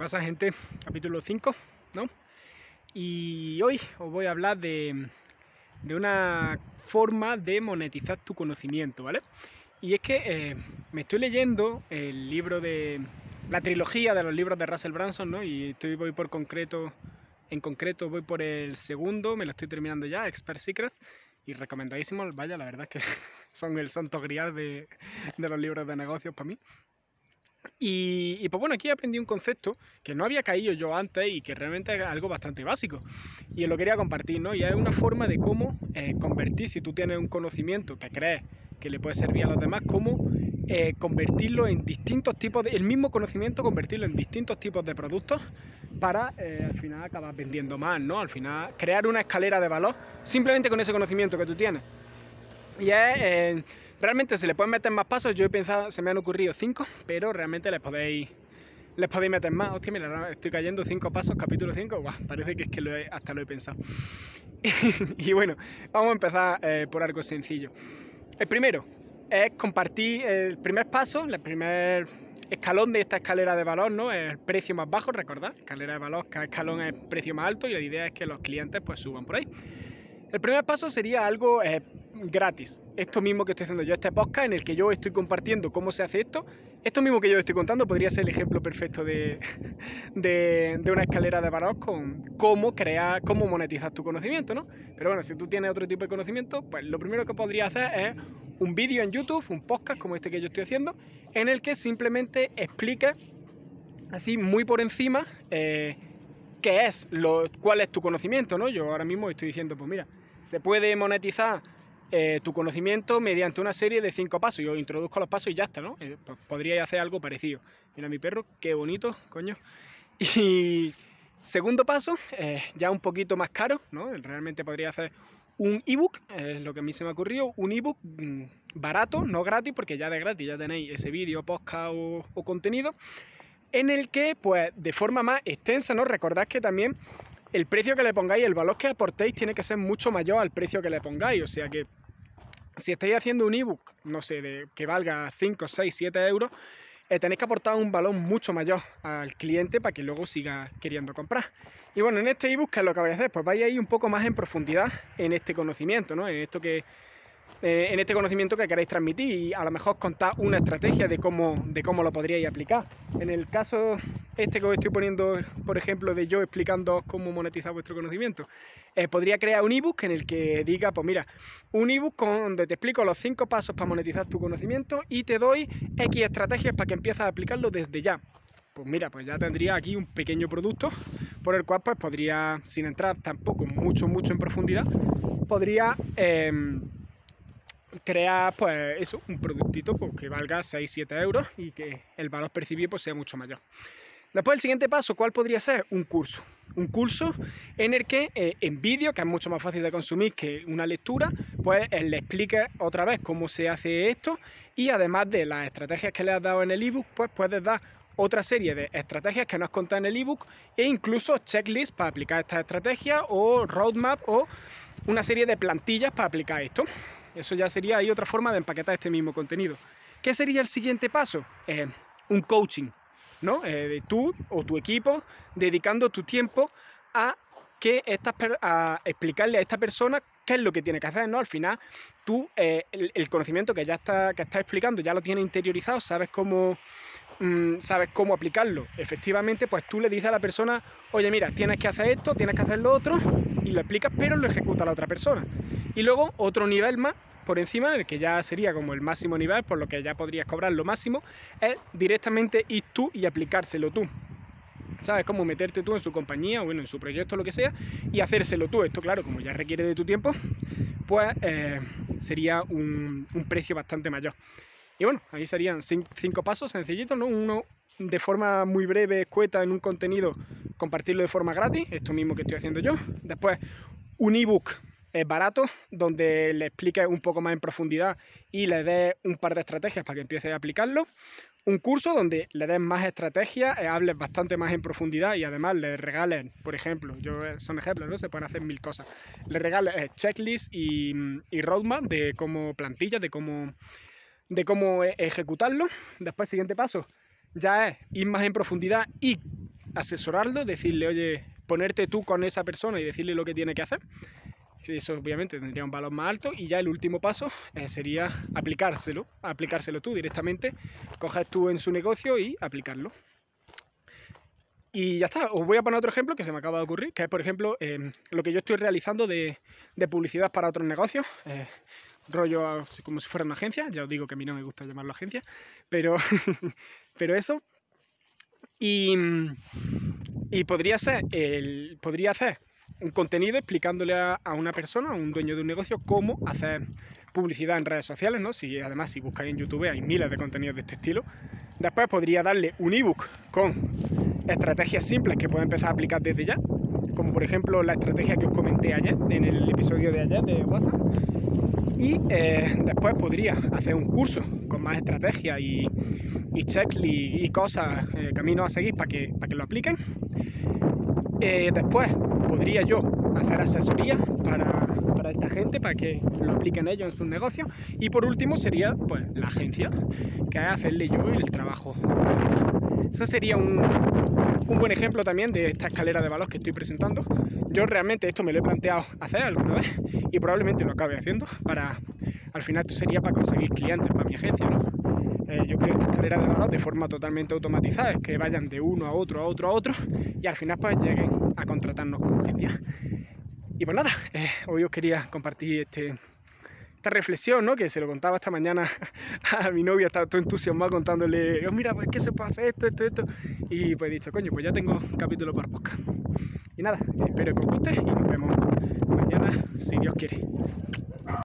pasa gente? Capítulo 5, ¿no? Y hoy os voy a hablar de, de una forma de monetizar tu conocimiento, ¿vale? Y es que eh, me estoy leyendo el libro de la trilogía de los libros de Russell Branson, ¿no? Y estoy voy por concreto, en concreto voy por el segundo, me lo estoy terminando ya, Expert Secrets, y recomendadísimo, vaya, la verdad que son el santo grial de los libros de negocios para mí. Y, pues bueno, aquí aprendí un concepto que no había caído yo antes y que realmente es algo bastante básico. Y lo quería compartir, ¿no? Y es una forma de cómo eh, convertir, si tú tienes un conocimiento que crees que le puede servir a los demás, cómo eh, convertirlo en distintos tipos de, el mismo conocimiento, convertirlo en distintos tipos de productos para eh, al final acabar vendiendo más, ¿no? Al final crear una escalera de valor simplemente con ese conocimiento que tú tienes. Y es, realmente se le pueden meter más pasos, yo he pensado, se me han ocurrido cinco, pero realmente les podéis les podéis meter más. Hostia, mira, estoy cayendo cinco pasos, capítulo 5, parece que es que hasta lo he pensado. y bueno, vamos a empezar eh, por algo sencillo. El primero es compartir el primer paso, el primer escalón de esta escalera de valor, ¿no? El precio más bajo, recordad, escalera de valor, cada escalón es precio más alto y la idea es que los clientes pues suban por ahí. El primer paso sería algo eh, gratis. Esto mismo que estoy haciendo yo, este podcast en el que yo estoy compartiendo cómo se hace esto. Esto mismo que yo estoy contando podría ser el ejemplo perfecto de, de, una escalera de valor con cómo crear, cómo monetizar tu conocimiento, ¿no? Pero bueno, si tú tienes otro tipo de conocimiento, pues lo primero que podría hacer es un vídeo en YouTube, un podcast como este que yo estoy haciendo, en el que simplemente explique así muy por encima eh, qué es, lo, cuál es tu conocimiento, ¿no? Yo ahora mismo estoy diciendo, pues mira, se puede monetizar eh, tu conocimiento mediante una serie de cinco pasos. Yo introduzco los pasos y ya está, ¿no? Eh, podría hacer algo parecido. Mira mi perro, qué bonito, coño. Y segundo paso, eh, ya un poquito más caro, ¿no? Realmente podría hacer un ebook, es lo que a mí se me ocurrió, un ebook mm, barato, no gratis, porque ya de gratis ya tenéis ese vídeo, podcast o, o contenido, en el que, pues, de forma más extensa, ¿no? Recordad que también el precio que le pongáis, el valor que aportéis tiene que ser mucho mayor al precio que le pongáis. O sea que si estáis haciendo un ebook, no sé, de, que valga 5, 6, 7 euros, eh, tenéis que aportar un valor mucho mayor al cliente para que luego siga queriendo comprar. Y bueno, en este ebook, ¿qué es lo que vais a hacer? Pues vais a ir un poco más en profundidad en este conocimiento, ¿no? En esto que eh, en este conocimiento que queréis transmitir y a lo mejor contar una estrategia de cómo, de cómo lo podríais aplicar. En el caso este que os estoy poniendo, por ejemplo, de yo explicando cómo monetizar vuestro conocimiento, eh, podría crear un ebook en el que diga, pues mira, un ebook donde te explico los cinco pasos para monetizar tu conocimiento y te doy X estrategias para que empieces a aplicarlo desde ya. Pues mira, pues ya tendría aquí un pequeño producto por el cual pues podría, sin entrar tampoco mucho, mucho en profundidad, podría... Em, crear pues eso, un productito pues, que valga 6-7 euros y que el valor percibido pues, sea mucho mayor. Después el siguiente paso, ¿cuál podría ser? Un curso. Un curso en el que eh, en vídeo, que es mucho más fácil de consumir que una lectura, pues eh, le explique otra vez cómo se hace esto y además de las estrategias que le has dado en el ebook, pues puedes dar otra serie de estrategias que no has contado en el ebook e incluso checklist para aplicar estas estrategias o roadmap o una serie de plantillas para aplicar esto. Eso ya sería ahí otra forma de empaquetar este mismo contenido. ¿Qué sería el siguiente paso? Eh, un coaching, ¿no? Eh, tú o tu equipo dedicando tu tiempo a que a explicarle a esta persona qué es lo que tiene que hacer, ¿no? Al final, tú eh, el, conocimiento que ya está, que está explicando ya lo tienes interiorizado, sabes cómo, mm, sabes cómo aplicarlo. Efectivamente, pues tú le dices a la persona, oye, mira, tienes que hacer esto, tienes que hacer lo otro, lo explicas, pero lo ejecuta la otra persona. Y luego otro nivel más por encima, el que ya sería como el máximo nivel, por lo que ya podrías cobrar lo máximo, es directamente ir tú y aplicárselo tú. ¿Sabes? Como meterte tú en su compañía o bueno, en su proyecto, lo que sea, y hacérselo tú. Esto, claro, como ya requiere de tu tiempo, pues eh, sería un, precio bastante mayor. Y bueno, ahí serían cinco pasos sencillitos, ¿no? Uno de forma muy breve, escueta, en un contenido, compartirlo de forma gratis, esto mismo que estoy haciendo yo. Después, un ebook es barato, donde le explique un poco más en profundidad y le dé un par de estrategias para que empiece a aplicarlo. Un curso donde le des más estrategias, eh, hables bastante más en profundidad y además le regalen, por ejemplo, yo eh, son ejemplos, ¿no? Se pueden hacer mil cosas. Le regales eh, checklists y, y, roadmap de cómo plantillas, de cómo, de cómo ejecutarlo. Después, siguiente paso, ya es ir más en profundidad y asesorarlo, decirle, oye, ponerte tú con esa persona y decirle lo que tiene que hacer. Eso obviamente tendría un valor más alto y ya el último paso eh, sería aplicárselo, aplicárselo tú directamente, coges tú en su negocio y aplicarlo. Y ya está, os voy a poner otro ejemplo que se me acaba de ocurrir, que es por ejemplo em, lo que yo estoy realizando de, publicidad para otros negocios, eh, rollo como si fuera una agencia, ya os digo que a mí no me gusta llamarlo agencia, pero, pero eso. Y, y podría ser, podría hacer un contenido explicándole a, una persona, a un dueño de un negocio, cómo hacer publicidad en redes sociales, ¿no? Si además si buscáis en YouTube hay miles de contenidos de este estilo. Después podría darle un ebook con estrategias simples que puede empezar a aplicar desde ya, como por ejemplo la estrategia que os comenté ayer, en el episodio de ayer de WhatsApp. Y eh, después podría hacer un curso con más estrategias y, y checklist y, cosas, eh, caminos a seguir para que, para que lo apliquen. Eh, después podría yo hacer asesoría para, esta gente, para que lo apliquen ellos en sus negocios. Y por último sería pues la agencia, que es hacerle yo el trabajo. Ese sería un, un buen ejemplo también de esta escalera de valor que estoy presentando. Yo realmente esto me lo he planteado hacer alguna vez y probablemente lo acabe haciendo para, al final esto sería para conseguir clientes para mi agencia, ¿no? Eh, yo creo esta escalera de valor de forma totalmente automatizada, es que vayan de uno a otro, a otro, a otro, y al final pues lleguen a contratarnos como agencia. Y pues nada, eh, hoy os quería compartir este, esta reflexión, ¿no? Que se lo contaba esta mañana a mi novia, estaba todo entusiasmado contándole, oh, mira, pues que se puede hacer esto, esto, esto. Y pues he dicho, coño, pues ya tengo un capítulo para podcast. Y nada, espero que os guste y nos vemos mañana, si Dios quiere.